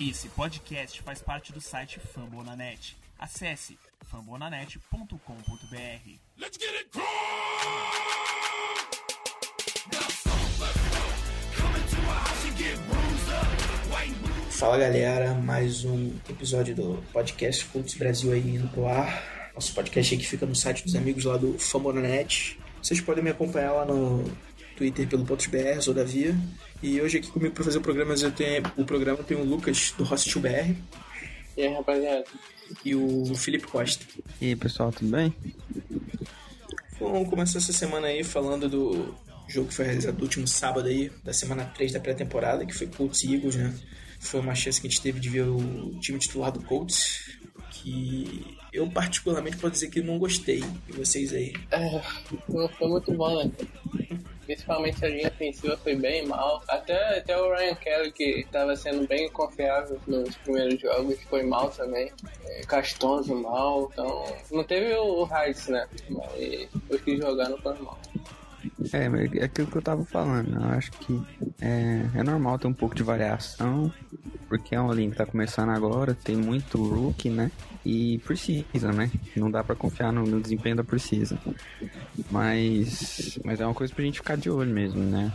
Esse podcast faz parte do site Fambonanet. Acesse fambonanet.com.br. Let's get it Fala galera, mais um episódio do podcast Cultos Brasil aí indo pro ar. Nosso podcast aqui fica no site dos amigos lá do Fambonanet. Vocês podem me acompanhar lá no Twitter pelo .br, sou Davia. E hoje aqui comigo para fazer o programa eu tenho o programa tem o Lucas do Hostel BR. E aí, rapaziada? E o Felipe Costa. E aí, pessoal, tudo bem? Vamos começar essa semana aí falando do jogo que foi realizado no último sábado aí, da semana 3 da pré-temporada, que foi Colts e Eagles, né? Foi uma chance que a gente teve de ver o time titular do Colts, que eu particularmente posso dizer que não gostei. E vocês aí? É, não foi muito bom, né? Principalmente a linha ofensiva foi bem mal. Até, até o Ryan Kelly, que estava sendo bem confiável nos primeiros jogos, foi mal também. É, Castonzo mal. Então, não teve o, o Heights, né? Mas os que jogaram foram mal. É, é aquilo que eu tava falando. Eu acho que é, é normal ter um pouco de variação, porque é uma linha que tá começando agora, tem muito rookie, né? E precisa, né? Não dá para confiar no, no, desempenho da precisa. Mas, mas é uma coisa pra gente ficar de olho mesmo, né?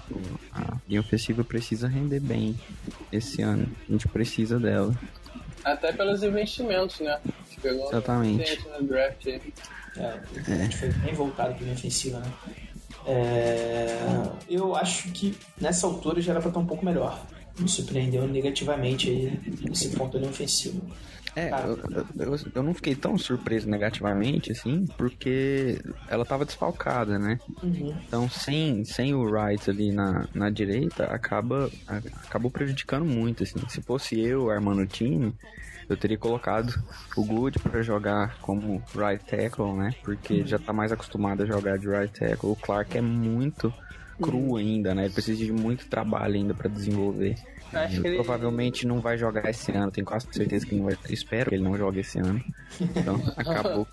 A linha ofensiva precisa render bem esse ano. A gente precisa dela. Até pelos investimentos, né? Pegou Exatamente. No draft aí. É, a gente foi bem voltado pra linha ofensiva, né? É, eu acho que nessa altura já era para estar um pouco melhor. Me surpreendeu negativamente aí esse ponto ali ofensivo. É, eu, eu, eu, não fiquei tão surpreso negativamente, assim, porque ela tava desfalcada, né? Uhum. Então, sem, sem o Wright ali na, na direita, acaba, acabou prejudicando muito, assim. Se fosse eu armando o time, eu teria colocado o Good para jogar como right tackle, né? Porque ele já tá mais acostumado a jogar de right tackle. O Clark é muito cru ainda, né? Ele precisa de muito trabalho ainda para desenvolver. Ele, ele provavelmente não vai jogar esse ano, tenho quase certeza que não vai. Espero que ele não jogue esse ano. Então acabou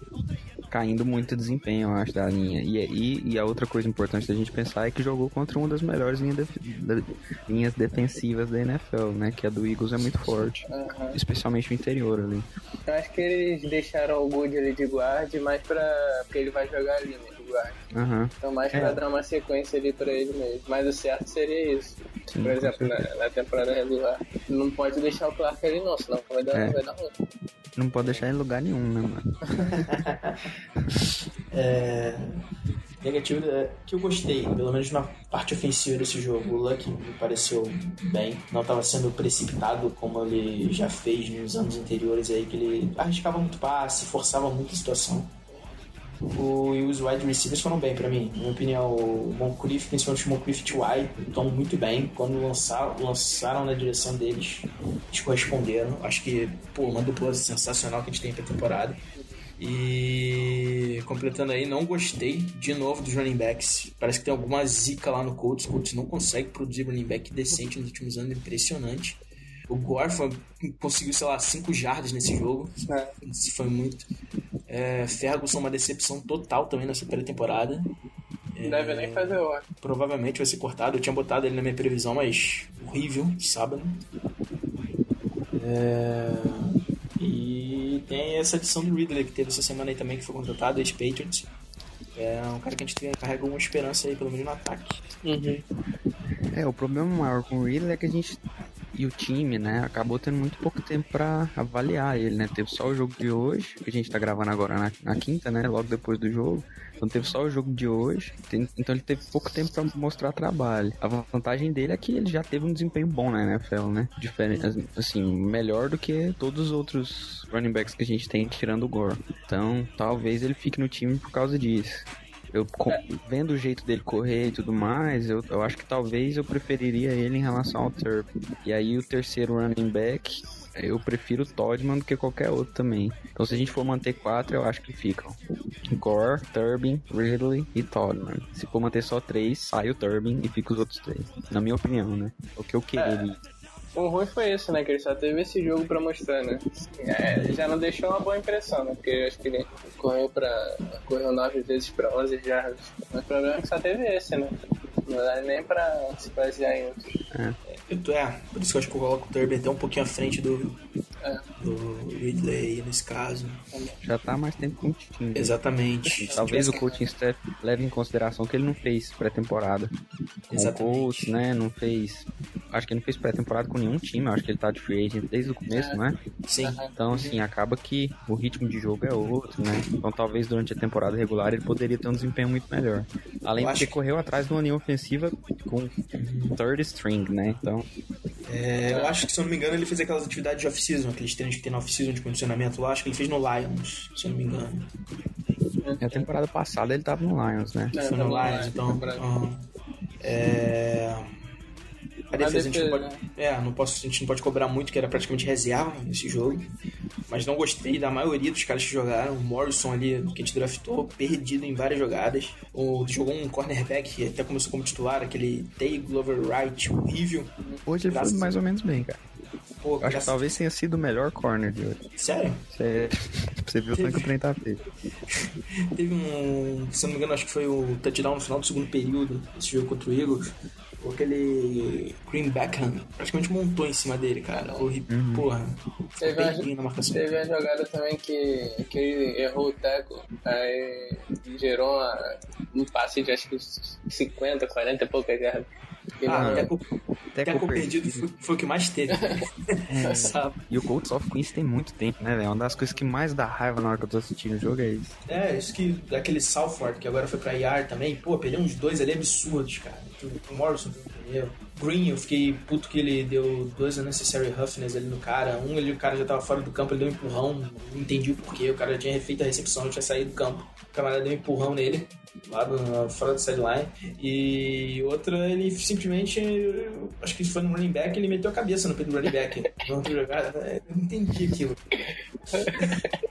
caindo muito desempenho, eu acho, da linha. E, e, e, a outra coisa importante da gente pensar é que jogou contra uma das melhores linhas, de, linhas defensivas da NFL, né? Que a do Eagles é muito forte. Uhum. Especialmente o interior ali. Eu acho que eles deixaram o Good ali de guarda, mais pra. porque ele vai jogar ali, né? Uhum. Então mais pra é. dar uma sequência ali pra ele mesmo. Mas o certo seria isso. Sim, Por exemplo, na, na, temporada regular. Não pode deixar o Clark ali não, senão vai dar, é. vai dar ruim. Não pode deixar em lugar nenhum, né, mano? é... Negativo é que eu gostei, pelo menos na parte ofensiva desse jogo. O Luck me pareceu bem, não estava sendo precipitado como ele já fez nos anos anteriores aí, que ele arriscava muito passe, forçava muito a situação o, e os wide receivers foram bem para mim. Na minha opinião, o Moncrief, principalmente o Moncrief e Y, estão muito bem. Quando lançaram, lançaram na direção deles, eles corresponderam. Acho que, pô, uma dupla sensacional que a gente tem pra temporada. E completando aí, não gostei de novo dos running backs. Parece que tem alguma zica lá no Colts. O Colts não consegue produzir running back decente nos últimos anos, impressionante. O Gore foi, conseguiu, sei lá, 5 jardas nesse jogo. É. Isso foi muito. É, Ferguson, uma decepção total também nessa pré-temporada. É, Deve nem fazer hora. Provavelmente vai ser cortado. Eu tinha botado ele na minha previsão, mas horrível, sábado. É, e tem essa adição do Ridley que teve essa semana aí também, que foi contratado, ex-Patriots. É um cara que a gente carrega uma esperança aí, pelo menos no ataque. Uhum. É, o problema maior com o Ridley é que a gente e o time, né, acabou tendo muito pouco tempo para avaliar ele, né? Teve só o jogo de hoje, que a gente tá gravando agora na, na, quinta, né? Logo depois do jogo. Então teve só o jogo de hoje. Tem, então ele teve pouco tempo para mostrar trabalho. A vantagem dele é que ele já teve um desempenho bom na NFL, né? Diferente, assim, melhor do que todos os outros running backs que a gente tem tirando o Gore. Então, talvez ele fique no time por causa disso. Eu vendo o jeito dele correr e tudo mais, eu, eu acho que talvez eu preferiria ele em relação ao Turp. E aí o terceiro running back, eu prefiro o Toddman do que qualquer outro também. Então se a gente for manter quatro, eu acho que ficam. Gore, Turbin, Ridley e Toddman. Se for manter só três, sai o Turbin e fica os outros três. Na minha opinião, né? O que eu queria. É. O ruim foi isso, né? Que ele só teve esse jogo pra mostrar, né? É, já não deixou uma boa impressão, né? Porque eu acho que ele correu pra. correu nove vezes pra 11 jardas. Mas o problema é que só teve esse, né? Não dá nem pra se basear em outros. É. Eu tô, é, por isso que eu acho que eu coloco o Turber até um pouquinho à frente do, É. do Ridley nesse caso. Já tá há mais tempo com o time. Exatamente. Talvez o coaching staff leve em consideração que ele não fez pré-temporada com o Exatamente. coach, né? Não fez. Acho que ele não fez pré-temporada com nenhum time. Acho que ele tá de free agent desde o começo, É. não é? Sim. Então, assim, acaba que o ritmo de jogo é outro, né? Então, talvez durante a temporada regular ele poderia ter um desempenho muito melhor. Além Eu de que que- correu atrás de uma linha ofensiva com third string, né? Então, É, eu acho que, se eu não me engano, ele fez aquelas atividades de off-season, aqueles treinos que tem na off-season de condicionamento lá. Acho que ele fez no Lions, se eu não me engano. na temporada passada ele tava no Lions, né? É, Foi no Lions, é, então. aham. É... A defesa, a gente não defesa, pode, é, não posso, a gente não pode cobrar muito, que era praticamente reserva nesse jogo. Mas não gostei da maioria dos caras que jogaram. O Morrison ali, que a gente draftou, perdido em várias jogadas. O, jogou um cornerback que até começou como titular, aquele Tay Glover Wright, horrível. Hoje ele foi mais ou menos bem, cara. Pô, acho que graças- talvez tenha sido o melhor corner de hoje. Sério? Você, você viu o tanto que o trem tá feio. Teve um, se não me engano, acho que foi o touchdown no final do segundo período, esse jogo contra o Eagles. Aquele Green Beckham praticamente montou em cima dele, cara. Horrível. Porra. Ficou Teve perdido na uma, marcação. teve uma jogada também que, que ele errou o teco, aí gerou uma, um passe de acho que 50, 40 e poucas jardas. Ah, teco, Teco teco perdido foi, foi o que mais teve. Sabe? E o Colts com isso tem muito tempo, né, velho? Uma das coisas que mais dá raiva na hora que eu tô assistindo o jogo é isso. É, isso que daquele Salford, que agora foi pra IR também, pô, perdeu uns dois ali absurdos, cara. O Morrison foi o primeiro. Green, eu fiquei puto que ele deu dois unnecessary roughness ali no cara. Um, ele, o cara já tava fora do campo, ele deu um empurrão, não entendi o porquê. O cara já tinha refeito a recepção, ele tinha saído do campo. O camarada deu um empurrão nele, lá do, fora da sideline. E outra, ele simplesmente, acho que foi no running back, ele meteu a cabeça no pé do running back. não entendi aquilo.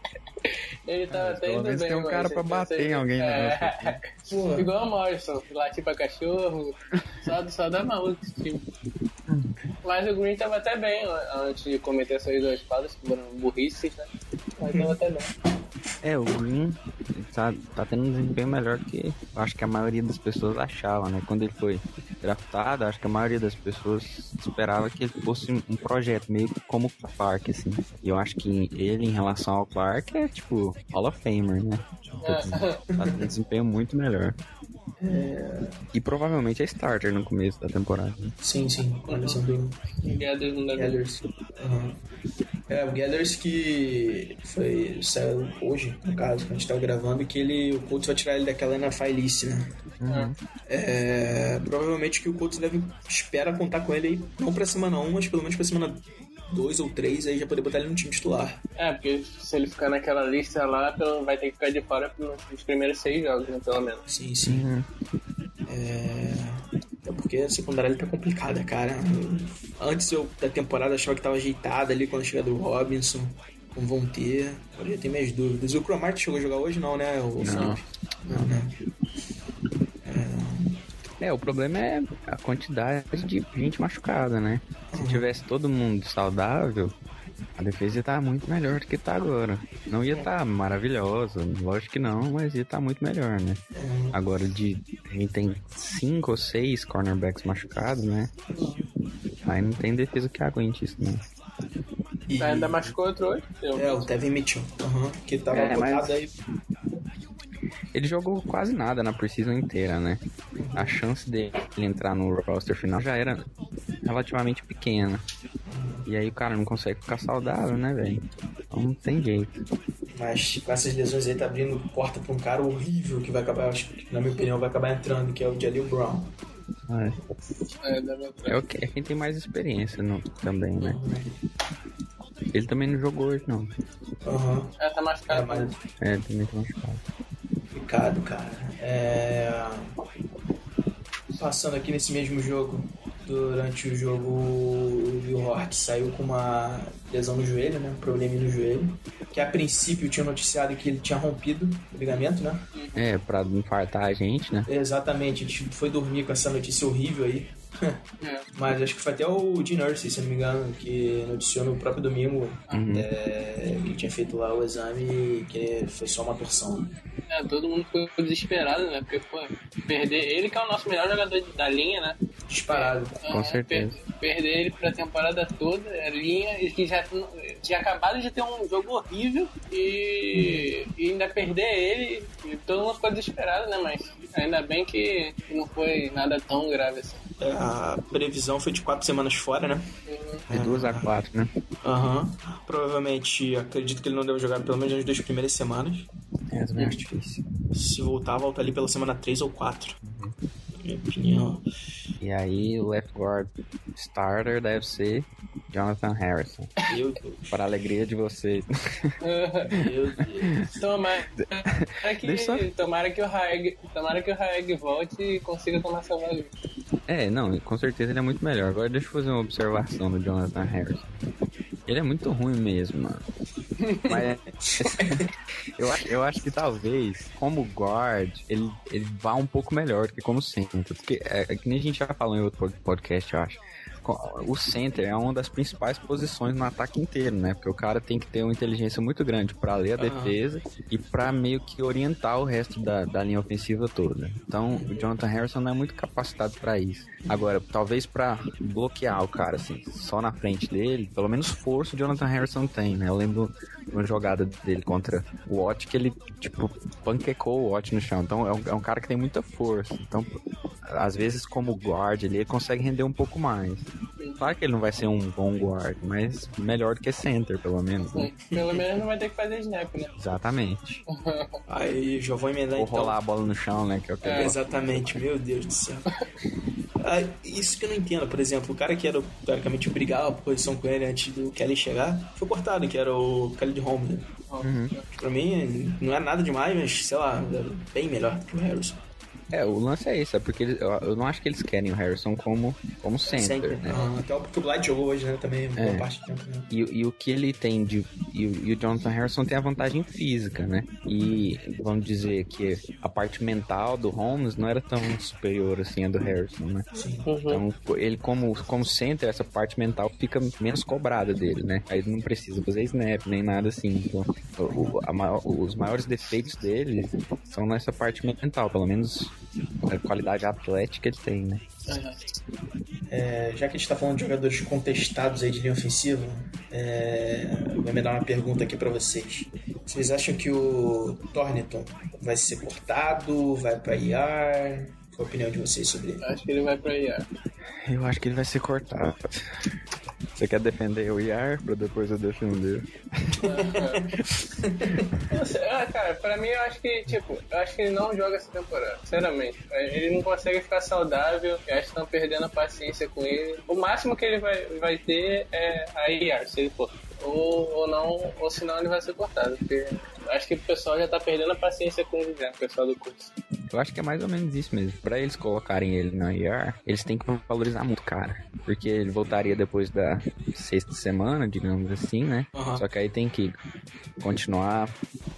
Ele tava até Pelo indo menos bem, tem um mas cara pra bater em alguém, né? É. Igual o Morrison, latir pra cachorro, só, só dá maluco esse time. Mas o Green tava até bem antes de cometer essas duas faltas, que foram burrices, né? Mas tava até bem. É, o Green tá, tá tendo um desempenho melhor que eu acho que a maioria das pessoas achava, né? Quando ele foi draftado, acho que a maioria das pessoas esperava que ele fosse um projeto, meio como o Clark, assim. E eu acho que ele, em relação ao Clark, é tipo Hall of Famer, né? Tá tendo um desempenho muito melhor. E provavelmente é starter no começo da temporada. né? Sim, sim, com a lição do, O Gathers não deve Gathers. Aham. É, o Gathers que foi, saiu hoje, no caso, que a gente tava gravando, que ele, o Colts vai tirar ele daquela NFL list, né? É, provavelmente que o Colts deve, espera contar com ele aí, não pra semana 1, mas pelo menos pra semana 2 ou 3, aí já poder botar ele no time titular. É, porque se ele ficar naquela lista lá, vai ter que ficar de fora nos primeiros seis jogos, né, pelo menos. Sim, sim. É... é porque a secundária tá complicada, cara. Antes eu, da temporada achava que tava ajeitada ali quando chegou do Robinson, com vão ter. Agora já tem minhas dúvidas. O Cromart chegou a jogar hoje não, né? O Não. Felipe? Não, né? É, o problema é a quantidade de gente machucada, né? Se tivesse todo mundo saudável, a defesa ia estar muito melhor do que tá agora. Não ia estar maravilhosa, lógico que não, mas ia estar muito melhor, né? Agora, de, a gente tem cinco ou seis cornerbacks machucados, né? Aí não tem defesa que aguente isso, né? E... Ainda machucou outro hoje. Eu É, o Tevin Mitchell. Aham, que tava É, mas- aí. Ele jogou quase nada na precisão inteira, né? A chance dele entrar no roster final já era relativamente pequena. E aí o cara não consegue ficar saudável, né, velho? Então não tem jeito. Mas com essas lesões aí tá abrindo porta pra um cara horrível que vai acabar, acho que, na minha opinião, vai acabar entrando, que é o Jalil Brown. É, É, é, o que, é quem tem mais experiência no, também, né? Ele também não jogou hoje, não. Aham. É, tá É, machucado. mas É, ele também tá machucado. complicado, cara. É... Passando aqui nesse mesmo jogo, durante o jogo, o Will saiu com uma lesão no joelho, né? Um probleminha no joelho. Que a princípio tinha noticiado que ele tinha rompido o ligamento, né? É, pra não infartar a gente, né? Exatamente, a gente foi dormir com essa notícia horrível aí. É. Mas acho que foi até o Dean Nurse, se não me engano, que noticiou no próprio domingo é, que tinha feito lá o exame e que foi só uma torção. É, todo mundo ficou desesperado, né? Porque, pô, perder ele que é o nosso melhor jogador da linha, né? Disparado. Com certeza. Per perder ele pra temporada toda, a linha, que já tinha acabado de ter um jogo horrível e, e ainda perder ele, e todo mundo ficou desesperado, né? Mas ainda bem que não foi nada tão grave assim. É, a previsão foi de quatro semanas fora, né? De duas a quatro, né? Aham. Uhum. Provavelmente, acredito que ele não deve jogar pelo menos nas duas primeiras semanas. É, também acho difícil. Se voltar, volta ali pela semana 3 ou 4. Uhum. Minha opinião. E aí, o left guard starter deve ser Jonathan Harrison. Meu Deus. Para a alegria de vocês. Meu Deus. Tomara que, só... tomara que o Haeg, tomara que o Haeg volte e consiga tomar seu valor. É, não, com certeza ele é muito melhor. Agora deixa eu fazer uma observação do Jonathan Harrison. Ele é muito ruim mesmo, mano. Mas eu, eu acho que talvez, como guard, ele, ele vá um pouco melhor do que como center. Porque é, é que nem a gente já falou em outro podcast, eu acho o center é uma das principais posições no ataque inteiro, né? Porque o cara tem que ter uma inteligência muito grande para ler a defesa e para meio que orientar o resto da, da linha ofensiva toda. Então, o Jonathan Harrison não é muito capacitado para isso. Agora, talvez para bloquear o cara, assim, só na frente dele, pelo menos força o Jonathan Harrison tem, né? Eu lembro uma jogada dele contra o Watt que ele, tipo, panquecou o Watt no chão. Então, é um, é um cara que tem muita força. Então, às vezes, como guard, ele consegue render um pouco mais. Claro que ele não vai ser um bom guard, mas melhor do que center, pelo menos. Né? Pelo menos não vai ter que fazer snap, né? Exatamente. Aí já vou emendar Ou então. rolar a bola no chão, né? Que é o que é. Exatamente, meu Deus do céu. ah, isso que eu não entendo, por exemplo, o cara que era teoricamente obrigado a posição com ele antes do Kelly chegar, foi cortado, que era o Kelly de Home. Né? Uhum. Pra mim, não é nada demais, mas sei lá, bem melhor que o Harrison. É, o lance é esse, é porque eles, eu, eu, não acho que eles querem o Harrison como, como center, Sempre. né? Ah, até porque o Blight jogou hoje, né, também, boa é. parte do tempo, né? E, e, o que ele tem de... E, e, o Jonathan Harrison tem a vantagem física, né? E vamos dizer que a parte mental do Holmes não era tão superior assim a do Harrison, né? Sim. Uhum. Então, ele como, como center, essa parte mental fica menos cobrada dele, né? Aí ele não precisa fazer snap, nem nada assim. Então, o, a, os maiores defeitos dele são nessa parte mental, pelo menos a qualidade atlética ele tem, né? É, já que a gente está falando de jogadores contestados aí de linha ofensiva, é, vou me dar uma pergunta aqui para vocês. Vocês acham que o Thornton vai ser cortado, vai para IR? Qual a opinião de vocês sobre ele? Acho que ele vai para IR. Eu acho que ele vai ser cortado. Você quer defender o IAR pra depois eu defender? ah, cara, pra mim eu acho que, tipo, eu acho que ele não joga essa temporada, sinceramente. Ele não consegue ficar saudável, eu acho que estão perdendo a paciência com ele. O máximo que ele vai, vai ter é a IAR, se ele for. Ou, ou não, ou senão ele vai ser cortado, porque acho que o pessoal já tá perdendo a paciência com ele já, o pessoal do curso. Eu acho que é mais ou menos isso mesmo. Pra eles colocarem ele na IR, eles têm que valorizar muito, cara. Porque ele voltaria depois da sexta semana, digamos assim, né? Uhum. Só que aí tem que continuar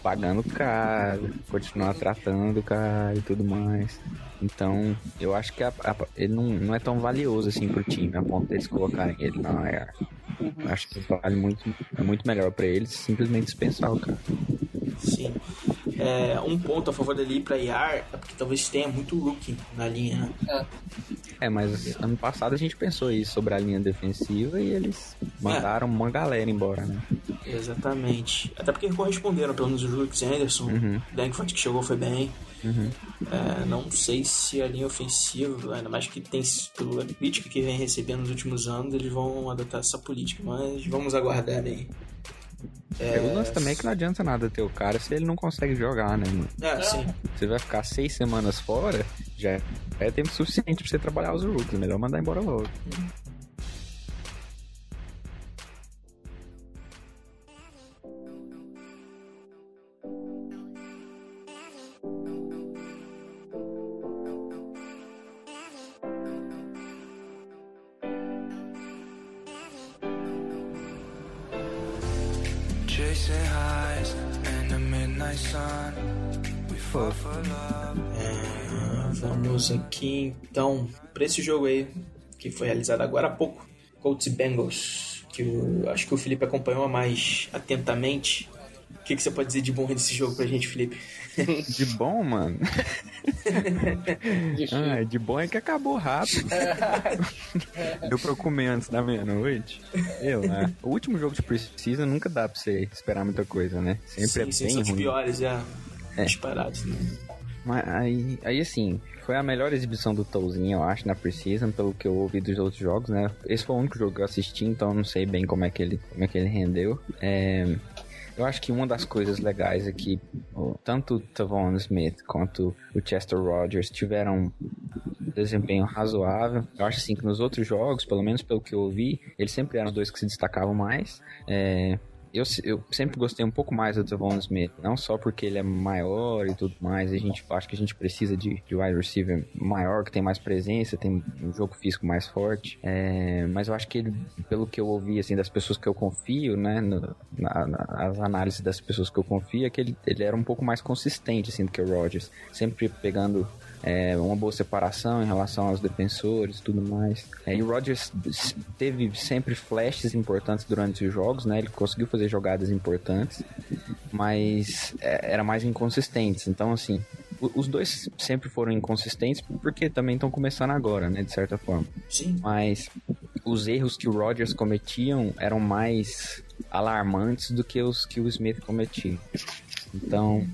pagando o cara, continuar tratando o cara e tudo mais. Então, eu acho que a, a, ele não, não é tão valioso assim pro time, a ponto deles colocarem ele na IR. Uhum. Acho que vale muito, é muito melhor para eles simplesmente dispensar o cara. Sim. É, um ponto a favor dele ir pra IAR é porque talvez tenha muito rookie na linha, né? É. é, mas ano passado a gente pensou isso sobre a linha defensiva e eles mandaram é. uma galera embora, né? Exatamente. Até porque corresponderam, pelo menos o Julix Anderson, uhum. Dankford que chegou foi bem. Uhum. É, não sei se a linha ofensiva, ainda mais que tem pela crítica que vem recebendo nos últimos anos, eles vão adotar essa política, mas vamos aguardar aí. É... O lance também é que não adianta nada ter o cara se ele não consegue jogar, né? É, sim. Você vai ficar seis semanas fora, já é tempo suficiente pra você trabalhar os rookies. Melhor mandar embora logo. É, aqui então para esse jogo aí que foi realizado agora há pouco, Colts e Bengals, que eu acho que o Felipe acompanhou mais atentamente. O que, que você pode dizer de bom desse jogo pra gente, Felipe? De bom, mano? De ah, de bom é que acabou rápido. Deu pra eu comer antes da meia-noite. Eu, né? O último jogo de Precisa nunca dá pra você esperar muita coisa, né? Sempre sim, é sim, bem são os ruim. piores, é. É. Disparados, né? Mas aí, aí assim, foi a melhor exibição do Tolzinho, eu acho, na Precision, pelo que eu ouvi dos outros jogos, né? Esse foi o único jogo que eu assisti, então eu não sei bem como é que ele, como é que ele rendeu. É, eu acho que uma das coisas legais é que tanto o Tavon Smith quanto o Chester Rogers tiveram desempenho razoável. Eu acho assim que nos outros jogos, pelo menos pelo que eu ouvi, eles sempre eram os dois que se destacavam mais. É, eu, eu sempre gostei um pouco mais do Devon Smith, não só porque ele é maior e tudo mais, a gente acho que a gente precisa de, de wide receiver maior, que tem mais presença, tem um jogo físico mais forte, é, mas eu acho que ele, pelo que eu ouvi, assim, das pessoas que eu confio, né, no, na, nas análises das pessoas que eu confio, é que ele, ele era um pouco mais consistente, assim, do que o Rodgers, sempre pegando é, uma boa separação em relação aos defensores e tudo mais. É, e o Rodgers teve sempre flashes importantes durante os jogos, né? Ele conseguiu fazer jogadas importantes, mas é, era mais inconsistentes. Então, assim, os dois sempre foram inconsistentes porque também estão começando agora, né? De certa forma. Sim. Mas os erros que o Rodgers cometiam eram mais alarmantes do que os que o Smith cometia. Então,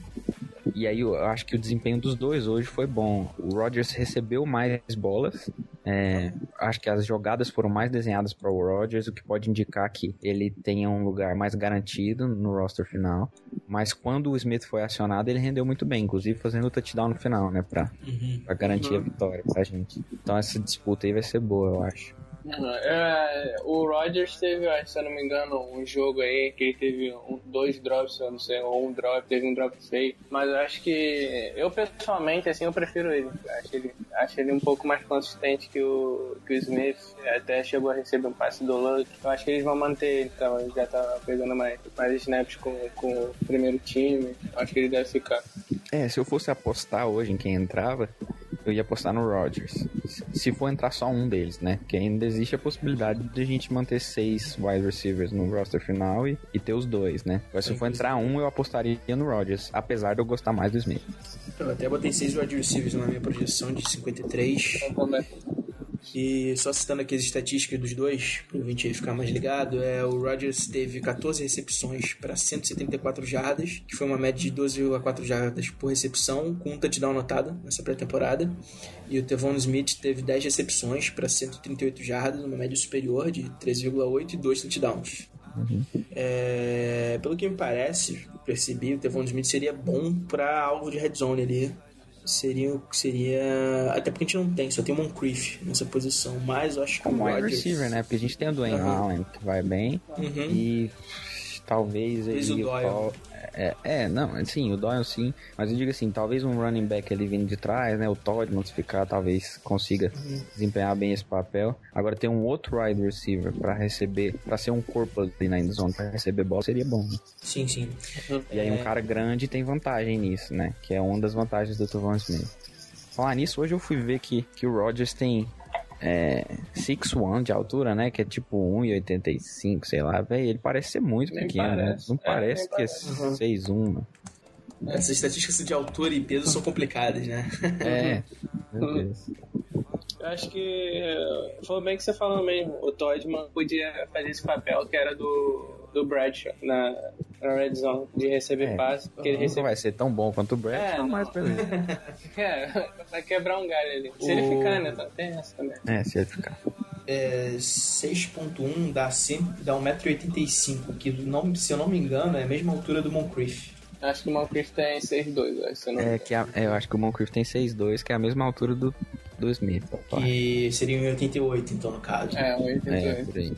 e aí eu acho que o desempenho dos dois hoje foi bom. O Rodgers recebeu mais bolas. é, acho que as jogadas foram mais desenhadas para o Rodgers, o que pode indicar que ele tenha um lugar mais garantido no roster final. Mas quando o Smith foi acionado, ele rendeu muito bem, inclusive fazendo o touchdown no final, né? Pra, Uhum. pra garantir a vitória pra gente. Então essa disputa aí vai ser boa, eu acho. É, o Rodgers teve, se eu não me engano, um jogo aí que ele teve um- dois drops, eu não sei, ou um drop, teve um drop feio. Mas eu acho que eu pessoalmente, assim, eu prefiro ele. Acho ele, acho ele um pouco mais consistente que o, que o Smith. Até chegou a receber um passe do Luck. Eu acho que eles vão manter ele, então ele já tá pegando mais, mais snaps com, com o primeiro time. Eu acho que ele deve ficar. É, se eu fosse apostar hoje em quem entrava, eu ia apostar no Rodgers. Se for entrar só um deles, né? Porque ainda existe a possibilidade de a gente manter seis wide receivers no roster final e, e ter os dois, né? Mas se for entrar um, eu apostaria no Rodgers, apesar de eu gostar mais do Smith. Eu até botei 6 wide receivers na minha projeção de 53. E só citando aqui as estatísticas dos dois, para o aí ficar mais ligado, é, o Rodgers teve 14 recepções para 174 jardas, que foi uma média de 12,4 jardas por recepção, com um touchdown anotado nessa pré-temporada. E o Tevon Smith teve 10 recepções para 138 jardas, uma média superior de 13,8 e 2 touchdowns. É, pelo que me parece, percebi, o Tevon Smith seria bom para alvo de red zone ali. Seria, seria. Até porque a gente não tem, só tem o Moncrief nessa posição. Mas eu acho que o Como wide Rodgers- receiver, né? Porque a gente tem o Dwayne Aham. Allen, que vai bem, Uhum. e talvez Talvez ele... o Doyle. É, é, não, sim, o Doyle sim, mas eu digo assim, talvez um running back ali vindo de trás, né, o Todd se ficar, talvez consiga Uhum. desempenhar bem esse papel. Agora ter um outro wide receiver pra receber, pra ser um corpo ali na endzone pra receber bola seria bom. né? Sim, sim. E aí É. um cara grande tem vantagem nisso, né, que é uma das vantagens do Tavon Smith. Falar nisso, hoje eu fui ver que, que o Rodgers tem é, 6'1 de altura, né? Que é tipo 1,85, sei lá, velho. Ele parece ser muito Nem pequeno, né? parece. Não É, parece que é parece. Uhum. 6'1, mano. Essas estatísticas de altura e peso são complicadas, né? É, meu Deus. Eu acho que eh, foi bem que você falou mesmo. O Toddman podia fazer esse papel que era do, do Bradshaw na, na Red Zone, de receber É. passe. Porque ele Não recebe. vai ser tão bom quanto o Brett, É, não, mas beleza. É, vai quebrar um galho ali. Se ele O- ficar, né? tá- Tem essa também. É, se ele ficar. É, 6.1 dá, 100, dá 1,85m, que não, se eu não me engano é a mesma altura do Moncrief. Acho que o Moncrief tem 6'2", acho, eu não É, que a- é, eu acho que o Moncrief tem 6'2, que é a mesma altura do, do Smith. Que seria 1,88 então no caso. É, um É, 88. por aí.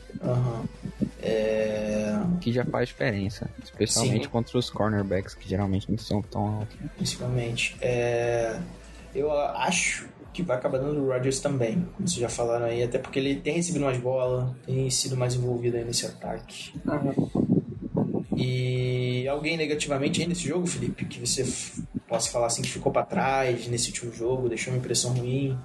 É, Que já faz diferença. Especialmente Sim. contra os cornerbacks, que geralmente não são tão altos. principalmente. É, eu acho que vai acabar dando o Rodgers também, como vocês já falaram aí, até porque ele tem recebido mais bola, tem sido mais envolvido aí nesse ataque. E alguém negativamente aí nesse jogo, Felipe, que você possa falar assim que ficou pra trás nesse último jogo, deixou uma impressão ruim.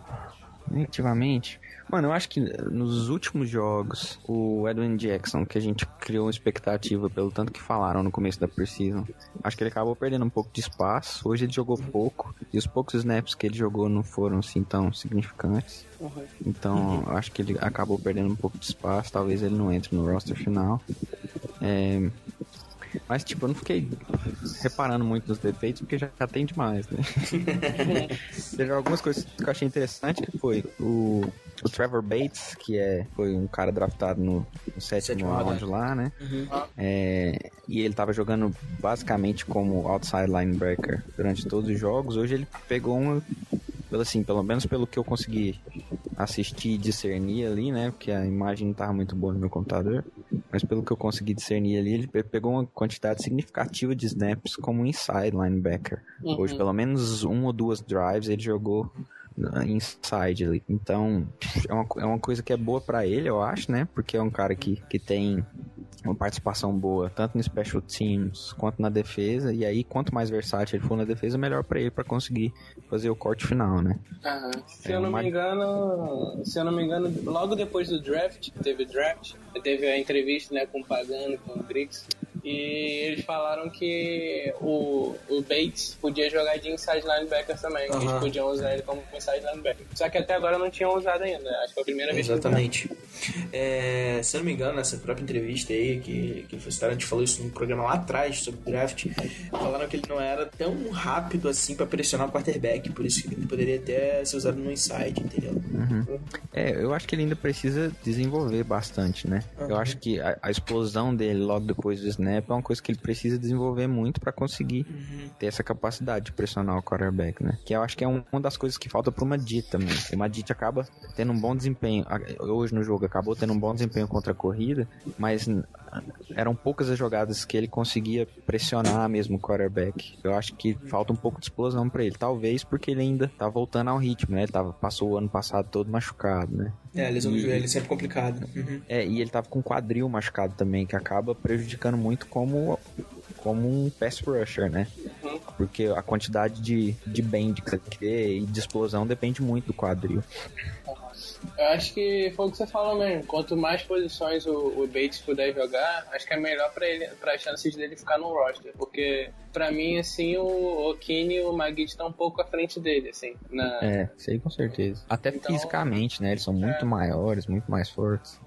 Efetivamente. Mano, eu acho que nos últimos jogos, o Edwin Jackson, que a gente criou uma expectativa pelo tanto que falaram no começo da Precision, acho que ele acabou perdendo um pouco de espaço. Hoje ele jogou pouco, e os poucos snaps que ele jogou não foram assim tão significantes. Uhum. Então, acho que ele acabou perdendo um pouco de espaço. Talvez ele não entre no roster final. É, mas, tipo, eu não fiquei reparando muito nos defeitos, porque já, já tem demais, né? Teve algumas coisas que eu achei interessante, que foi o, o Trevor Bates, que é, foi um cara draftado no, no sétimo round lá, né? Uhum. É, e ele tava jogando basicamente como outside linebacker durante todos os jogos. Hoje ele pegou uma pelo assim, pelo menos pelo que eu consegui assistir e discernir ali, né? Porque a imagem não estava muito boa no meu computador. Mas pelo que eu consegui discernir ali, ele pegou uma quantidade significativa de snaps como inside linebacker. Uhum. Hoje, pelo menos um ou duas drives ele jogou inside ali. Então, é uma, é uma coisa que é boa para ele, eu acho, né? Porque é um cara que, que tem uma participação boa, tanto no special teams quanto na defesa. E aí, quanto mais versátil ele for na defesa, melhor para ele para conseguir fazer o corte final, né? Uhum. Se é eu não uma... me engano, se eu não me engano, logo depois do draft, teve draft, teve a entrevista, né, com o Pagano, com o Briggs. E eles falaram que o, o Bates podia jogar de inside linebacker também. Uhum. Eles podiam usar ele como inside linebacker. Só que até agora não tinham usado ainda. Acho que foi a primeira vez Exatamente. É, se eu não me engano, nessa própria entrevista aí que, que foi citada, a gente falou isso num programa lá atrás sobre o draft. Falaram que ele não era tão rápido assim para pressionar o quarterback. Por isso que ele poderia até ser usado no inside, entendeu? Uhum. É, eu acho que ele ainda precisa desenvolver bastante, né? Uhum. Eu acho que a, a explosão dele logo depois do snap snap é uma coisa que ele precisa desenvolver muito para conseguir uhum. ter essa capacidade de pressionar o quarterback, né? Que eu acho que é um, uma das coisas que falta para uma Madit também. O Madit acaba tendo um bom desempenho, hoje no jogo acabou tendo um bom desempenho contra a corrida, mas eram poucas as jogadas que ele conseguia pressionar mesmo o quarterback. Eu acho que falta um pouco de explosão para ele. Talvez porque ele ainda tá voltando ao ritmo, né? Ele tava, passou o ano passado todo machucado, né? É, a lesão do joelho é sempre complicado. Uhum. É, e ele tava com o quadril machucado também, que acaba prejudicando muito como como um pass rusher, né? Uhum. Porque a quantidade de, de bend que você tem e de explosão depende muito do quadril. Eu acho que foi o que você falou mesmo. Quanto mais posições o, o Bates puder jogar, acho que é melhor para ele, para as chances dele ficar no roster. Porque para mim, assim, o Okini e o Magid estão um pouco à frente dele, assim. Na... É, sei com certeza. Até então, fisicamente, né? Eles são muito é... maiores, muito mais fortes.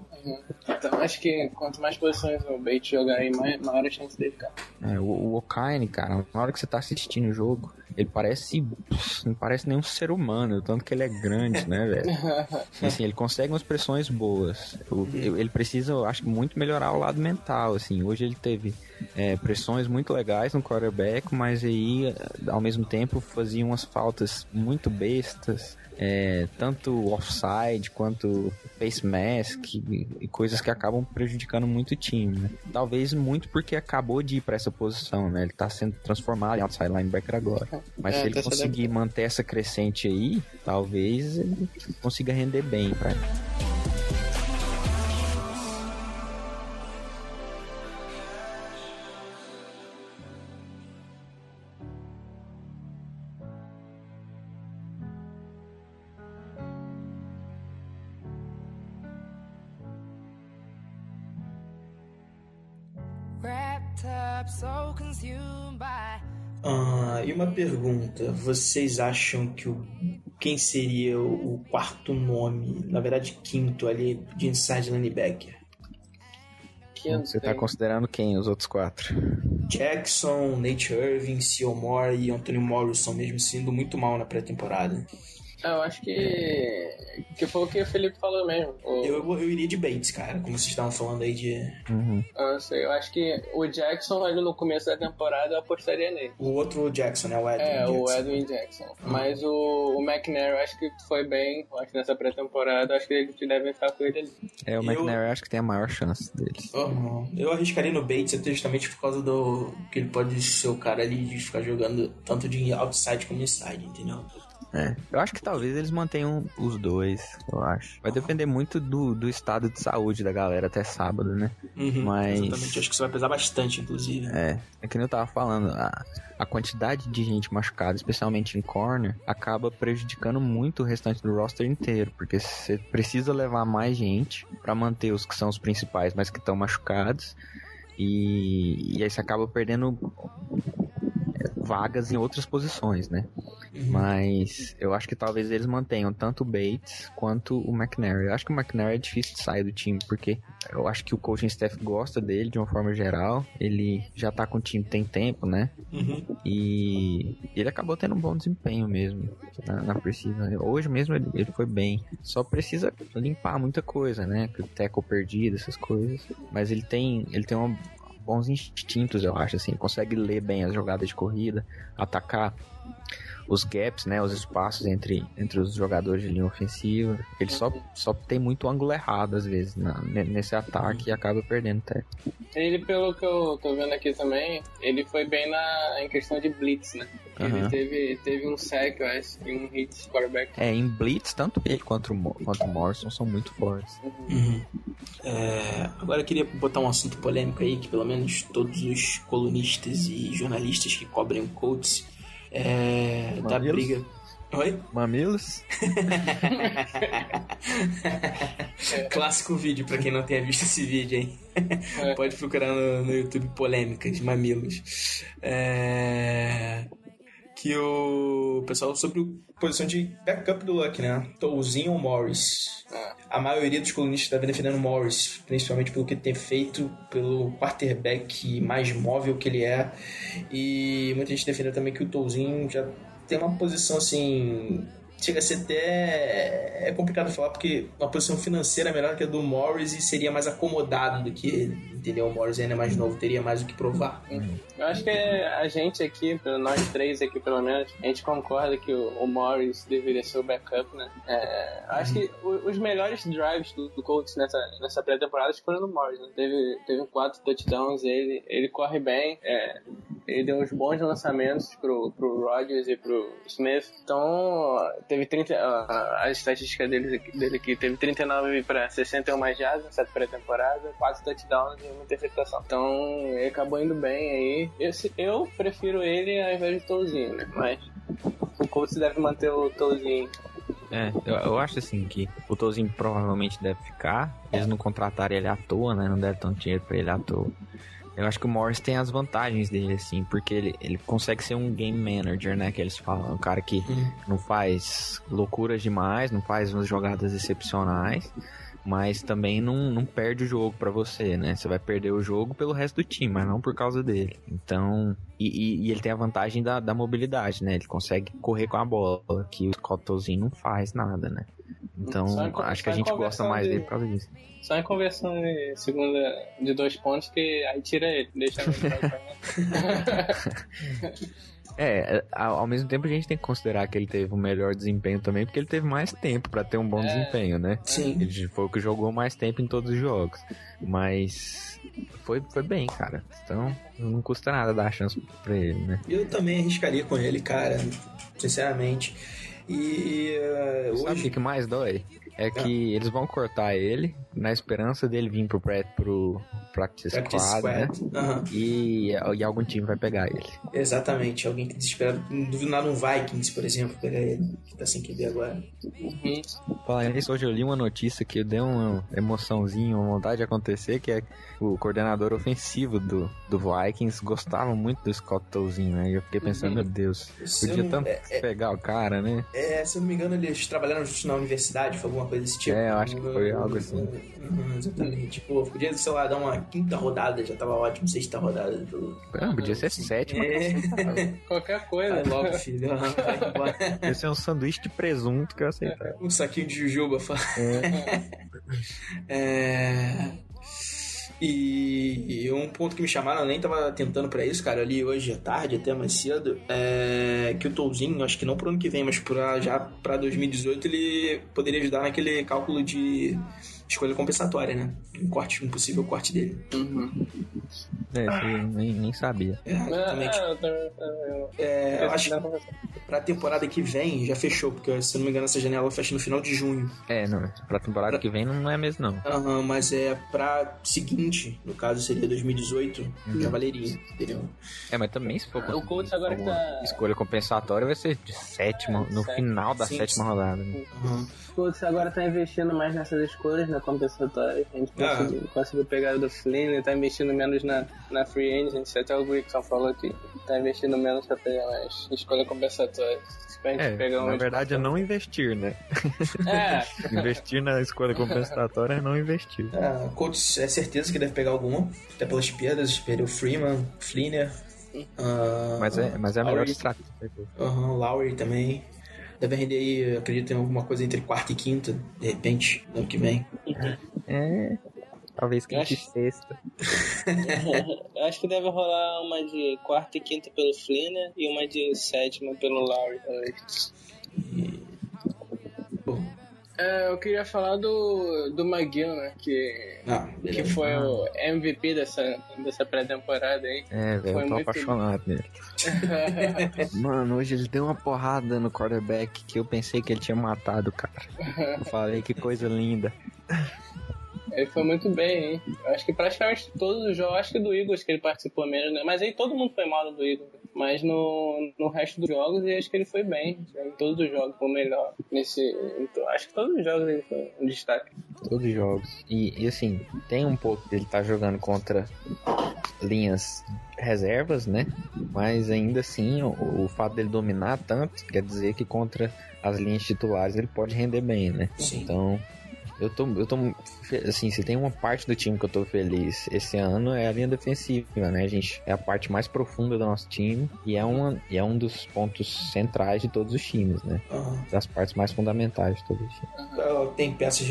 Então acho que quanto mais posições o Bates jogar aí, maior a chance dele ficar. É, o, o Okaine, cara, na hora que você tá assistindo o jogo, ele parece. Não parece nenhum ser humano, tanto que ele é grande, né, velho? assim, ele consegue umas pressões boas. Ele precisa, eu acho, muito melhorar o lado mental, assim. Hoje ele teve é, pressões muito legais no quarterback, mas aí, ao mesmo tempo, fazia umas faltas muito bestas é, tanto offside quanto face mask e, coisas que acabam prejudicando muito o time, né? Talvez muito porque acabou de ir para essa posição, né? Ele tá sendo transformado em outside linebacker agora. Mas é, se ele conseguir manter essa crescente aí, talvez ele consiga render bem para ele. Ah, e uma pergunta: vocês acham que o quem seria o quarto nome, na verdade quinto ali de inside linebacker? Você está considerando quem os outros quatro? Jackson, Nate Irving, Seal Moore e Anthony Morrison, mesmo sendo muito mal na pré-temporada. Eu acho que. Que foi o que o Felipe falou mesmo. O... Eu, eu iria de Bates, cara, como vocês estavam falando aí de. Uhum. Eu, sei, eu acho que o Jackson ali no começo da temporada eu apostaria nele. O outro Jackson, né? O Edwin é, Jackson. o Edwin Jackson. Uhum. Mas o, o McNair eu acho que foi bem. Acho que nessa pré-temporada acho que eles devem ficar com ele ali. É, o McNair eu acho que tem a maior chance deles. Uhum. Eu arriscaria no Bates justamente por causa do. que ele pode ser o cara ali de ficar jogando tanto de outside como inside, entendeu? É, eu acho que talvez eles mantenham os dois, eu acho. Vai depender muito do, do estado de saúde da galera até sábado, né? Uhum, Mas. Exatamente, acho que isso vai pesar bastante, inclusive. É, é que nem eu tava falando, a, a quantidade de gente machucada, especialmente em corner, acaba prejudicando muito o restante do roster inteiro, porque você precisa levar mais gente para manter os que são os principais, mas que estão machucados. E, e aí você acaba perdendo vagas em outras posições, né? Uhum. Mas eu acho que talvez eles mantenham tanto o Bates quanto o McNair. Eu acho que o McNair é difícil de sair do time, porque eu acho que o coaching staff gosta dele de uma forma geral. Ele já tá com o time tem tempo, né? Uhum. E ele acabou tendo um bom desempenho mesmo na, na precisão. Hoje mesmo ele, ele, foi bem. Só precisa limpar muita coisa, né? O teco perdido, essas coisas. Mas ele tem, ele tem uma, bons instintos, eu acho, assim. Consegue ler bem as jogadas de corrida, atacar os gaps, né, os espaços entre, entre os jogadores de linha ofensiva. Ele só, só tem muito ângulo errado, às vezes, na, nesse ataque e acaba perdendo até. Ele, pelo que eu tô vendo aqui também, ele foi bem na, em questão de blitz, né? Ele uhum. teve, teve um sack, eu acho, e um hit quarterback. É, em blitz, tanto ele quanto, quanto o Morrison são muito fortes. Uhum. É, agora eu queria botar um assunto polêmico aí, que pelo menos todos os colunistas e jornalistas que cobrem o Colts é, da briga. Oi? Mamilos? Clássico vídeo, pra quem não tenha visto esse vídeo, hein? É. Pode procurar no, no YouTube polêmicas, mamilos. É que o pessoal sobre a posição de backup do Luck, né? Touzinho ou Morris. É. A maioria dos colunistas está defendendo Morris, principalmente pelo que ele tem feito, pelo quarterback mais móvel que ele é. E muita gente defendendo também que o Touzinho já tem uma posição assim chega a ser até é complicado falar porque uma posição financeira melhor que a do Morris e seria mais acomodado do que ele, entendeu? O Morris ainda é mais novo, teria mais o que provar. Eu acho que a gente aqui, nós três aqui pelo menos, a gente concorda que o, Morris deveria ser o backup, né? É, acho que os melhores drives do, do Colts nessa, nessa pré-temporada foram no Morris, né? Teve, teve quatro touchdowns, ele, ele corre bem, é, ele deu uns bons lançamentos pro, pro Rodgers e pro Smith. Então, teve 30. A, estatística dele, dele aqui teve 39 para 61 mais jardas nessa pré-temporada, 4 touchdowns uma interceptação. Então, ele acabou indo bem aí. Esse, eu prefiro ele ao invés de Touzinho, né? Mas o Colts deve manter o Touzinho é, eu, eu, acho assim que o Touzinho provavelmente deve ficar. Eles não contrataram ele à toa, né? Não devem tanto dinheiro pra ele à toa. Eu acho que o Morris tem as vantagens dele, assim, porque ele, ele consegue ser um game manager, né? Que eles falam. Um cara que uhum. não faz loucuras demais, não faz umas jogadas excepcionais, mas também não, não perde o jogo para você, né? Você vai perder o jogo pelo resto do time, mas não por causa dele. Então, e, e, e ele tem a vantagem da, da mobilidade, né? Ele consegue correr com a bola, que o Scottozinho não faz nada, né? Então, em, acho que a gente gosta mais de, dele por causa disso. Só em conversão de segunda de dois pontos que aí tira ele, deixa ele. É, ao mesmo tempo a gente tem que considerar que ele teve um melhor desempenho também, porque ele teve mais tempo para ter um bom é, desempenho, né? Sim. Ele foi o que jogou mais tempo em todos os jogos. Mas foi, foi bem, cara. Então não custa nada dar a chance pra ele, né? Eu também arriscaria com ele, cara. Sinceramente. E uh, Sabe hoje... o que mais dói? É que eles vão cortar ele na esperança dele vir pro, pré, pro practice, practice squad, squad. né? Uhum. E, e algum time vai pegar ele. Exatamente, alguém que desespera. Não duvido nada um Vikings, por exemplo, pegar ele, que tá sem QB agora. Uhum. Falando nisso, hoje eu li uma notícia que deu uma emoçãozinha, uma vontade de acontecer, que é o coordenador ofensivo do, do Vikings gostava muito do Scott Tolzien, né? E eu fiquei pensando, uhum. meu Deus, podia não, tanto é, é, pegar o cara, né? É, se eu não me engano, eles trabalharam juntos na universidade, foi alguma coisa desse tipo. É, eu acho que foi algo assim. Uhum, exatamente. Pô, podia, sei lá, dar uma quinta rodada, já tava ótimo, sexta rodada. Do... Não, podia ser sétima. É. Qualquer coisa. Vai logo, filho. Podia ser um sanduíche de presunto que eu aceitava. Um saquinho de jujuba. É. é... E, e, um ponto que me chamaram, eu nem tava tentando para isso, cara, ali hoje à tarde, até mais cedo, é que o Tolzinho, acho que não pro ano que vem, mas pra, já para 2018, ele poderia ajudar naquele cálculo de escolha compensatória, né? Um corte, um possível corte dele. Uhum. É, eu nem, nem sabia. É, exatamente. É, eu, é, eu acho, pra temporada que vem já fechou, porque se eu não me engano essa janela fecha no final de junho. É, não, pra temporada pra... que vem não é mesmo não. Aham, uhum, mas é pra seguinte, no caso seria 2018, uhum. já valeria, entendeu? É, mas também se for ah, o Colts agora tá... escolha compensatória vai ser de sétima, no final da sim, sétima sim. rodada. Né? Uhum. O Colts agora tá investindo mais nessas escolhas na compensatória. A gente ah. conseguiu, conseguiu pegar do Flynn, tá investindo menos na, na free agent, até o Grickson falou que tá investindo menos pra pegar mais escolha compensatória. É, na verdade é não investir, né? É. investir na escolha compensatória é não investir. É, o Colts é certeza que deve pegar alguma, até pelas perdas, perdeu Freeman, Flinner. Uh, mas, é, mas é a melhor estratégia. Aham, uh Lowry também. Deve render aí, acredito, em alguma coisa entre quarta e quinta, de repente, no ano que vem. É, Talvez quinta acho... e sexta. acho que deve rolar uma de quarta e quinta pelo Flinner e uma de sétima pelo Lowry, talvez. É, eu queria falar do, do McGill, né? Que, ah, que foi ah. o MVP dessa, dessa pré-temporada aí. É, velho, eu tô muito... apaixonado nele. Mano, hoje ele deu uma porrada no quarterback que eu pensei que ele tinha matado, cara. Eu falei que coisa linda. Ele foi muito bem, hein? Eu acho que praticamente todos os jogos, acho que do Eagles que ele participou menos, né? Mas aí todo mundo foi mal do Eagles. Mas no, no resto dos jogos, eu acho que ele foi bem. Em todos os jogos foi melhor. Nesse, então, acho que todos os jogos ele foi um destaque. Todos os jogos. E, e assim, tem um pouco dele estar tá jogando contra linhas reservas, né? Mas ainda assim, o, o fato dele dominar tanto quer dizer que contra as linhas titulares ele pode render bem, né? Sim. Então eu tô, eu tô, assim, se tem uma parte do time que eu tô feliz esse ano é a linha defensiva, né, gente? É a parte mais profunda do nosso time e é, uma, e é um dos pontos centrais de todos os times, né? Uhum. Das partes mais fundamentais de todos os times. Tem peças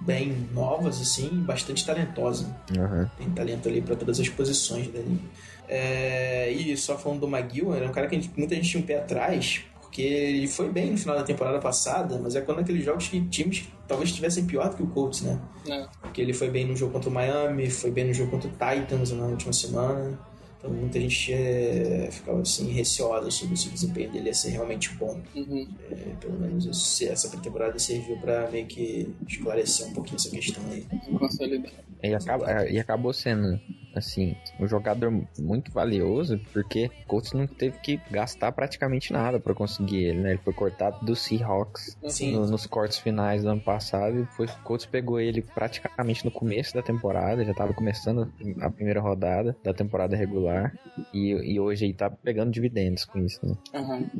bem novas, assim, bastante talentosas. Uhum. Tem talento ali para todas as posições dele. É, e só falando do McGill, era um cara que gente, muita gente tinha um pé atrás, porque ele foi bem no final da temporada passada, mas é quando aqueles jogos que times talvez estivessem pior do que o Colts, né? É. Porque ele foi bem no jogo contra o Miami, foi bem no jogo contra o Titans na última semana. Então muita gente é, ficava assim receosa sobre se o desempenho dele ia ser realmente bom. Uhum. É, pelo menos esse, essa temporada serviu para meio que esclarecer um pouquinho essa questão aí. Consolidar. E, acaba, e acabou sendo assim, um jogador muito valioso, porque o Colts não teve que gastar praticamente nada para conseguir ele, né? Ele foi cortado do Seahawks no, nos cortes finais do ano passado e foi, o Colts pegou ele praticamente no começo da temporada, já tava começando a primeira rodada da temporada regular e, e hoje ele tá pegando dividendos com isso, né? Uhum.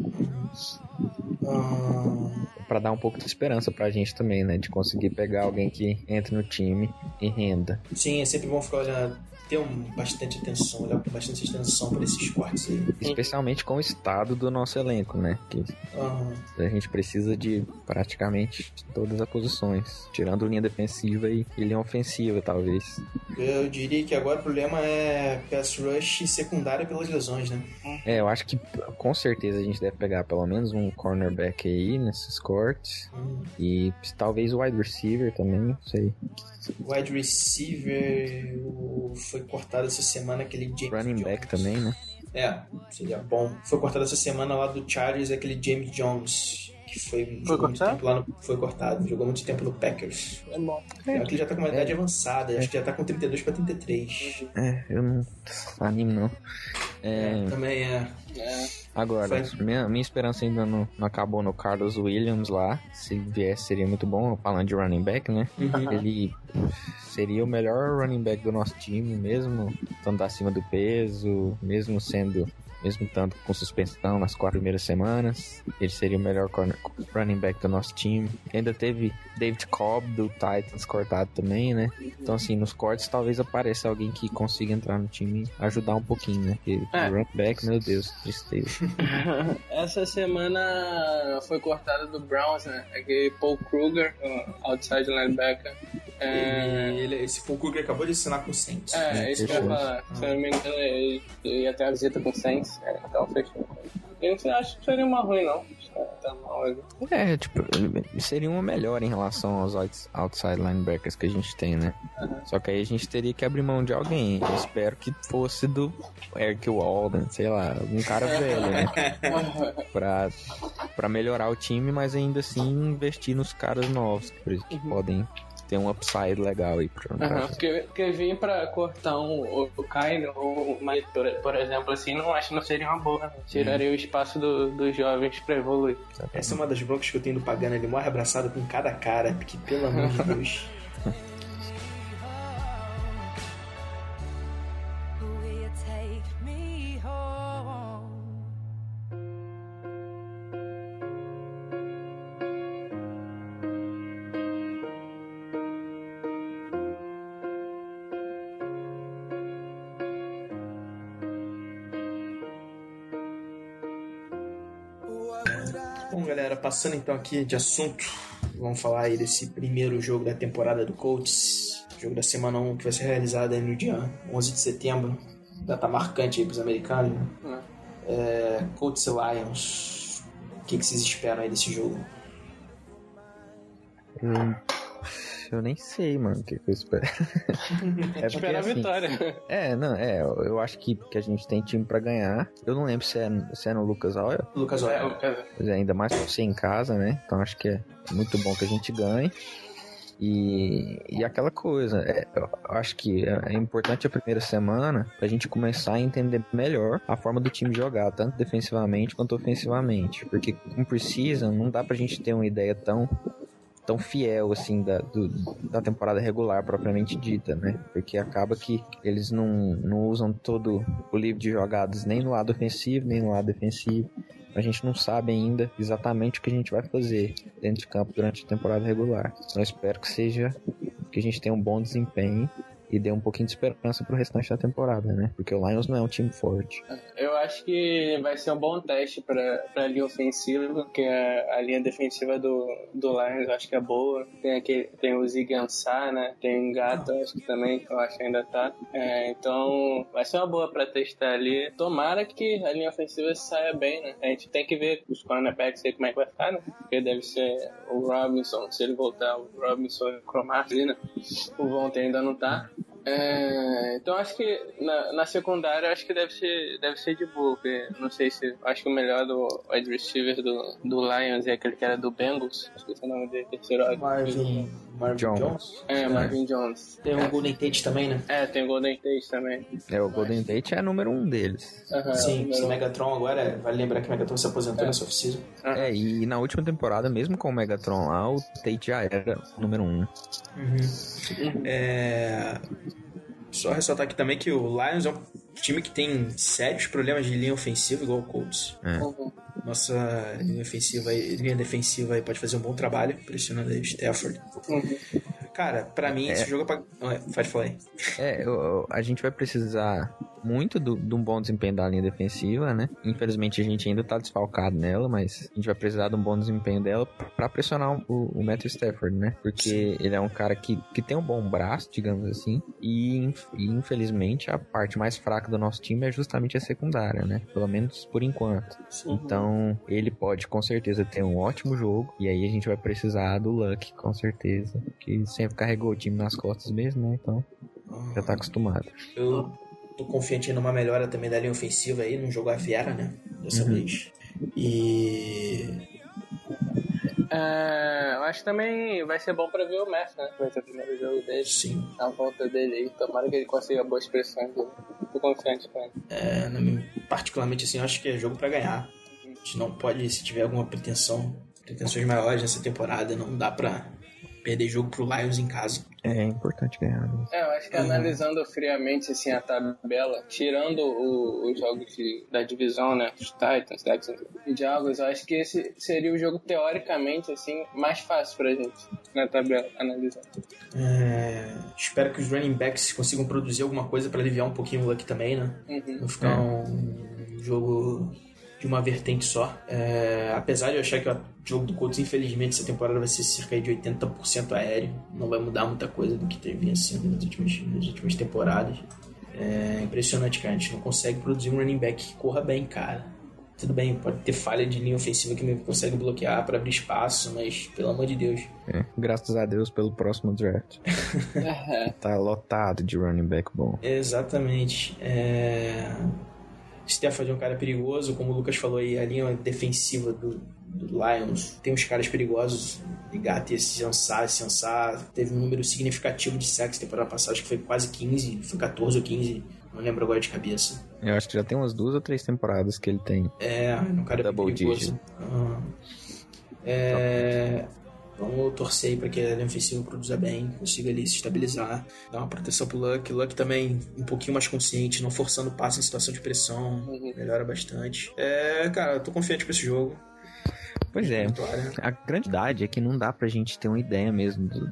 Uhum. Para dar um pouco de esperança pra gente também, né? De conseguir pegar alguém que entre no time e renda. Sim, é sempre bom ficar olhando ter um, bastante atenção, olhar com bastante atenção para esses cortes aí. Especialmente com o estado do nosso elenco, né? Que uhum. a gente precisa de praticamente todas as posições, tirando linha defensiva e, linha ofensiva, talvez. Eu diria que agora o problema é pass rush secundária pelas lesões, né? É, eu acho que com certeza a gente deve pegar pelo menos um cornerback aí nesses cortes. Uhum. E talvez o wide receiver também, não sei. Wide receiver foi cortado essa semana aquele James Running Jones. back também, né? É, seria bom. Foi cortado essa semana lá do Chargers aquele James Jones. Que foi, foi cortado? lá no, foi cortado, jogou muito tempo no Packers. É bom. É, que ele já tá com uma idade é. avançada, acho que já tá com 32 pra 33. É, eu não animo não. É, é também é. é. Agora, minha, minha esperança ainda não, não, acabou no Carlos Williams lá. Se viesse, seria muito bom, falando de running back, né? Uhum. Ele seria o melhor running back do nosso time, mesmo estando acima do peso, mesmo sendo mesmo tanto com suspensão nas quatro primeiras semanas. Ele seria o melhor corner, running back do nosso time. Ainda teve David Cobb do Titans cortado também, né? Então, assim, nos cortes talvez apareça alguém que consiga entrar no time e ajudar um pouquinho, né? Porque é. running back, meu Deus, tristeza. Essa semana foi cortada do Browns, né? Aquele Paul Kruger, outside linebacker. É... Ele, esse Paul Kruger acabou de assinar com o Saints. É, é isso que eu ia falar. Se eu não me engano, ele ia ter a visita com o Saints. É, então fechou. Eu não acho que seria uma ruim, não. Tá mal É, tipo, seria uma melhor em relação aos outside linebackers que a gente tem, né? Uhum. Só que aí a gente teria que abrir mão de alguém. Eu espero que fosse do Eric Walden, sei lá, um cara velho, né? pra, pra melhorar o time, mas ainda assim investir nos caras novos que, que uhum. podem ter um upside legal aí pro uhum, porque, porque vir pra cortar um, o, o Kaino ou mais por, por, exemplo, assim, não acho que não seria uma boa. Né? Tiraria uhum. o espaço do, dos jovens pra evoluir. Essa é uma das broncas que eu tenho do Pagano, ele morre abraçado com cada cara, porque pelo amor de Deus. Passando então aqui de assunto, vamos falar aí desse primeiro jogo da temporada do Colts, jogo da semana 1 que vai ser realizado aí no dia 11 de setembro, data marcante aí pros americanos, né? É. é, Colts e Lions, o que, que vocês esperam aí desse jogo? Hum, eu nem sei, mano, o que, que eu espero. é Espera a assim, vitória. É, não, é, eu acho que, que a gente tem time pra ganhar. Eu não lembro se é, se é no Lucas Oil. Lucas Oil. É, é, ainda mais por ser em casa, né? Então acho que é muito bom que a gente ganhe. E, e aquela coisa, é, eu acho que é, é importante a primeira semana pra gente começar a entender melhor a forma do time jogar, tanto defensivamente quanto ofensivamente. Porque como precisa, não dá pra gente ter uma ideia tão tão fiel assim da, do, da temporada regular propriamente dita, né? Porque acaba que eles não, não usam todo o livro de jogadas nem no lado ofensivo, nem no lado defensivo. A gente não sabe ainda exatamente o que a gente vai fazer dentro de campo durante a temporada regular. Então espero que seja que a gente tenha um bom desempenho e dê um pouquinho de esperança pro restante da temporada, né? Porque o Lions não é um time forte. Eu acho que vai ser um bom teste pra, pra linha ofensiva, porque a, a linha defensiva do, do Lions eu acho que é boa. Tem, aquele, tem o Zig Ansar, né? Tem o Gato, acho que também, eu acho que ainda tá. É, então vai ser uma boa pra testar ali. Tomara que a linha ofensiva saia bem, né? A gente tem que ver os cornerbacks aí como é que vai ficar, né? Porque deve ser o Robinson, se ele voltar, o Robinson e o Cromartie, né? O Vontae ainda não tá. É, então acho que na, na, secundária acho que deve ser, deve ser de boa, porque não sei se. Acho que o melhor do wide receiver do, do Lions é aquele que era do Bengals. Esqueci o nome dele, terceiro Marvin, Marvin Jones. Jones. É, Marvin Jones. Tem o é. Golden Tate também, né? É, tem o Golden Tate também. É, o Golden Tate é número um deles. Uhum, Sim, o Megatron agora, vale lembrar que o Megatron se aposentou é. nessa oficina. Uhum. É, e na última temporada, mesmo com o Megatron lá, o Tate já era número um. Uhum. É só ressaltar aqui também que o Lions é um time que tem sérios problemas de linha ofensiva, igual o Colts. É. Nossa linha ofensiva e linha defensiva aí pode fazer um bom trabalho, pressionando aí o Stafford. Uhum. Cara, para mim, é. esse jogo é pra. Pode falar aí. É, eu, eu, a gente vai precisar muito de um bom desempenho da linha defensiva, né? Infelizmente a gente ainda tá desfalcado nela, mas a gente vai precisar de um bom desempenho dela para pressionar o, o Matthew Stafford, né? Porque ele é um cara que, que tem um bom braço, digamos assim, e, e, infelizmente a parte mais fraca do nosso time é justamente a secundária, né? Pelo menos por enquanto. Sim. Então ele pode com certeza ter um ótimo jogo e aí a gente vai precisar do Luck, com certeza, que sempre carregou o time nas costas mesmo, né? Então já tá acostumado. Eu tô confiante numa melhora também da linha ofensiva aí, não jogar Fiera, né? Dessa uhum. vez. E. É, eu acho que também vai ser bom pra ver o Messi, né? Vai ser o primeiro jogo dele. Sim. A volta dele aí. Tomara que ele consiga boas expressões. Tô confiante com ele. É, particularmente assim, eu acho que é jogo pra ganhar. A gente não pode, se tiver alguma pretensão, pretensões maiores nessa temporada, não dá pra perder jogo pro Lions em casa. É importante ganhar. É, eu acho que uhum. analisando friamente assim, a tabela, tirando o, os jogos de, da divisão, né? Os Titans, Texans e Jaguars, eu acho que esse seria o jogo teoricamente assim, mais fácil pra gente na tabela, analisando. É, espero que os running backs consigam produzir alguma coisa para aliviar um pouquinho o luck também, né? Uhum. Não ficar é. um jogo de uma vertente só. É, apesar de eu achar que o jogo do Colts, infelizmente, essa temporada vai ser cerca de 80% aéreo. Não vai mudar muita coisa do que vinha sendo nas últimas, nas últimas temporadas. É impressionante, cara. A gente não consegue produzir um running back que corra bem, cara. Tudo bem, pode ter falha de linha ofensiva que me consegue bloquear para abrir espaço, mas pelo amor de Deus. É, graças a Deus pelo próximo draft. tá lotado de running back bom. Exatamente. É... Stafford é um cara perigoso, como o Lucas falou aí, a linha defensiva do, do Lions tem uns caras perigosos. Ligate, Sansar, Sansar, teve um número significativo de sacks temporada passada, acho que foi quase 15, foi 14 ou 15, não lembro agora de cabeça. Eu acho que já tem umas duas ou três temporadas que ele tem. É, um cara Double perigoso. Uhum. É, Vamos torcer aí para que a linha ofensiva produza bem, consiga ali se estabilizar, dar uma proteção pro Luck. Luck também um pouquinho mais consciente, não forçando passe em situação de pressão, uhum. melhora bastante. É, cara, eu tô confiante pra esse jogo. Pois é, a grande verdade é que não dá pra gente ter uma ideia mesmo do,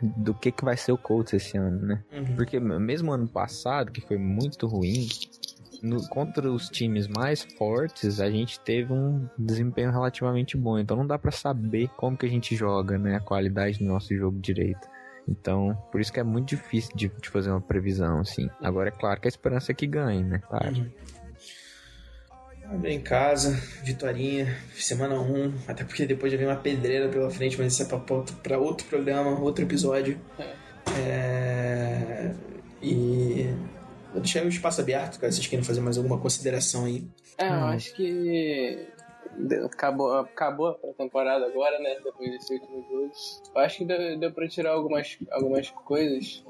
do que, que vai ser o Colts esse ano, né? Uhum. Porque mesmo ano passado, que foi muito ruim, no, contra os times mais fortes, a gente teve um desempenho relativamente bom. Então não dá para saber como que a gente joga, né? A qualidade do nosso jogo direito. Então, por isso que é muito difícil de, de fazer uma previsão, assim. Agora, é claro que a esperança é que ganhe, né? Claro. Uhum. Abre em casa, Vitorinha, semana 1, até porque depois já vem uma pedreira pela frente, mas isso é para outro programa, outro episódio. É. É... E Vou deixar o espaço aberto, caso vocês queiram fazer mais alguma consideração aí. É, eu hum. acho que acabou, acabou a temporada agora, né? Depois desse último jogo. Eu acho que deu, deu pra tirar algumas, algumas coisas.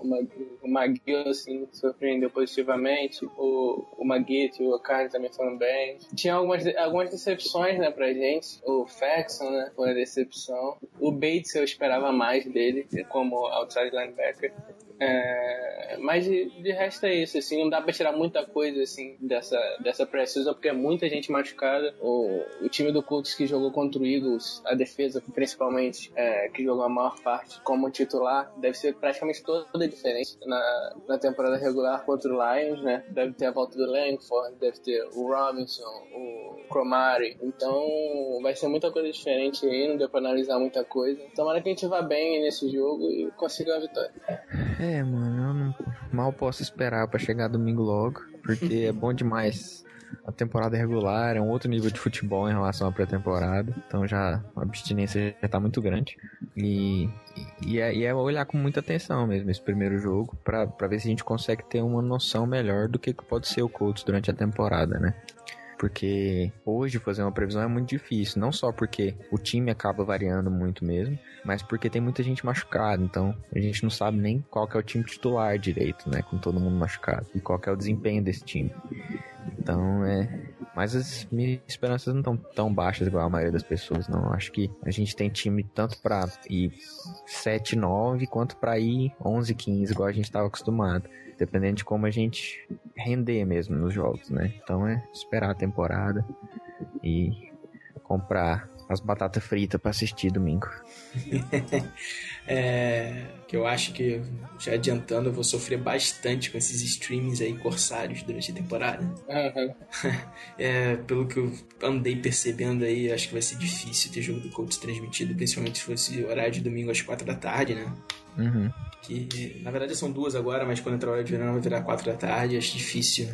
O Maguila, assim, surpreendeu positivamente. O, o Maguete e o Carne também foram bem. Tinha algumas, algumas decepções, né, pra gente. O Faxon, né, foi uma decepção. O Bates eu esperava mais dele, como outside linebacker. É, mas de, resto é isso, assim, não dá pra tirar muita coisa assim dessa, dessa pré-season, porque é muita gente machucada. O, o time do Colts que jogou contra o Eagles, a defesa principalmente, é, que jogou a maior parte como titular, deve ser praticamente toda diferente na, na temporada regular contra o Lions, né? Deve ter a volta do Langford, deve ter o Robinson, o Cromari. Então vai ser muita coisa diferente aí, não deu pra analisar muita coisa. Tomara que a gente vá bem nesse jogo e consiga a vitória. É, mano, eu não, mal posso esperar para chegar domingo logo, porque é bom demais. A temporada regular é um outro nível de futebol em relação à pré-temporada, então já a abstinência já tá muito grande. E, e, é, e é olhar com muita atenção mesmo esse primeiro jogo, para ver se a gente consegue ter uma noção melhor do que pode ser o Colts durante a temporada, né? Porque hoje fazer uma previsão é muito difícil, não só porque o time acaba variando muito mesmo, mas porque tem muita gente machucada, então a gente não sabe nem qual é o time titular direito, né, com todo mundo machucado, e qual é o desempenho desse time. Então é. Mas as minhas esperanças não estão tão baixas igual a maioria das pessoas, não. Acho que a gente tem time tanto para ir 7, 9, quanto para ir 11, 15, igual a gente estava acostumado dependendo de como a gente render mesmo nos jogos, né? Então é esperar a temporada e comprar as batatas fritas para assistir domingo. é, que eu acho que, já adiantando, eu vou sofrer bastante com esses streamings aí corsários durante a temporada. Uhum. é, pelo que eu andei percebendo aí, acho que vai ser difícil ter jogo do Colts transmitido, principalmente se fosse horário de domingo às quatro da tarde, né? Uhum. Que na verdade são duas agora, mas quando entrar a hora de verão vai virar quatro da tarde, acho difícil.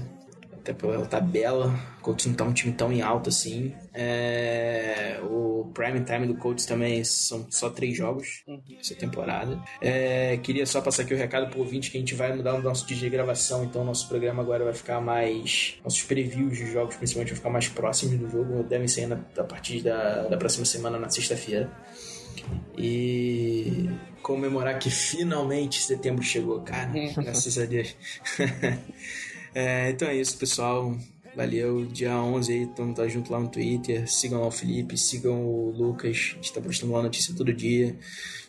Até pela tabela, o Colts não tá um time tão em alta assim. É, o prime time do Colts também são só três jogos uhum. essa temporada. É, queria só passar aqui o recado pro ouvinte que a gente vai mudar o nosso dia de gravação, então nosso programa agora vai ficar mais. Nossos previews de jogos, principalmente, vão ficar mais próximos do jogo. Devem ser a partir da, da próxima semana, na sexta-feira. E comemorar que finalmente setembro chegou, cara. graças a Deus. é, então é isso, pessoal. Valeu, dia 11 aí, estamos tá junto lá no Twitter. Sigam lá o Felipe, sigam o Lucas, a gente tá postando lá notícia todo dia.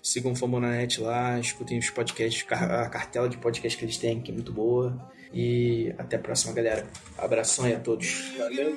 Sigam o Famonanet lá, escutem os podcasts, a cartela de podcast que eles têm, que é muito boa. E até a próxima, galera. Abração aí a todos. Valeu.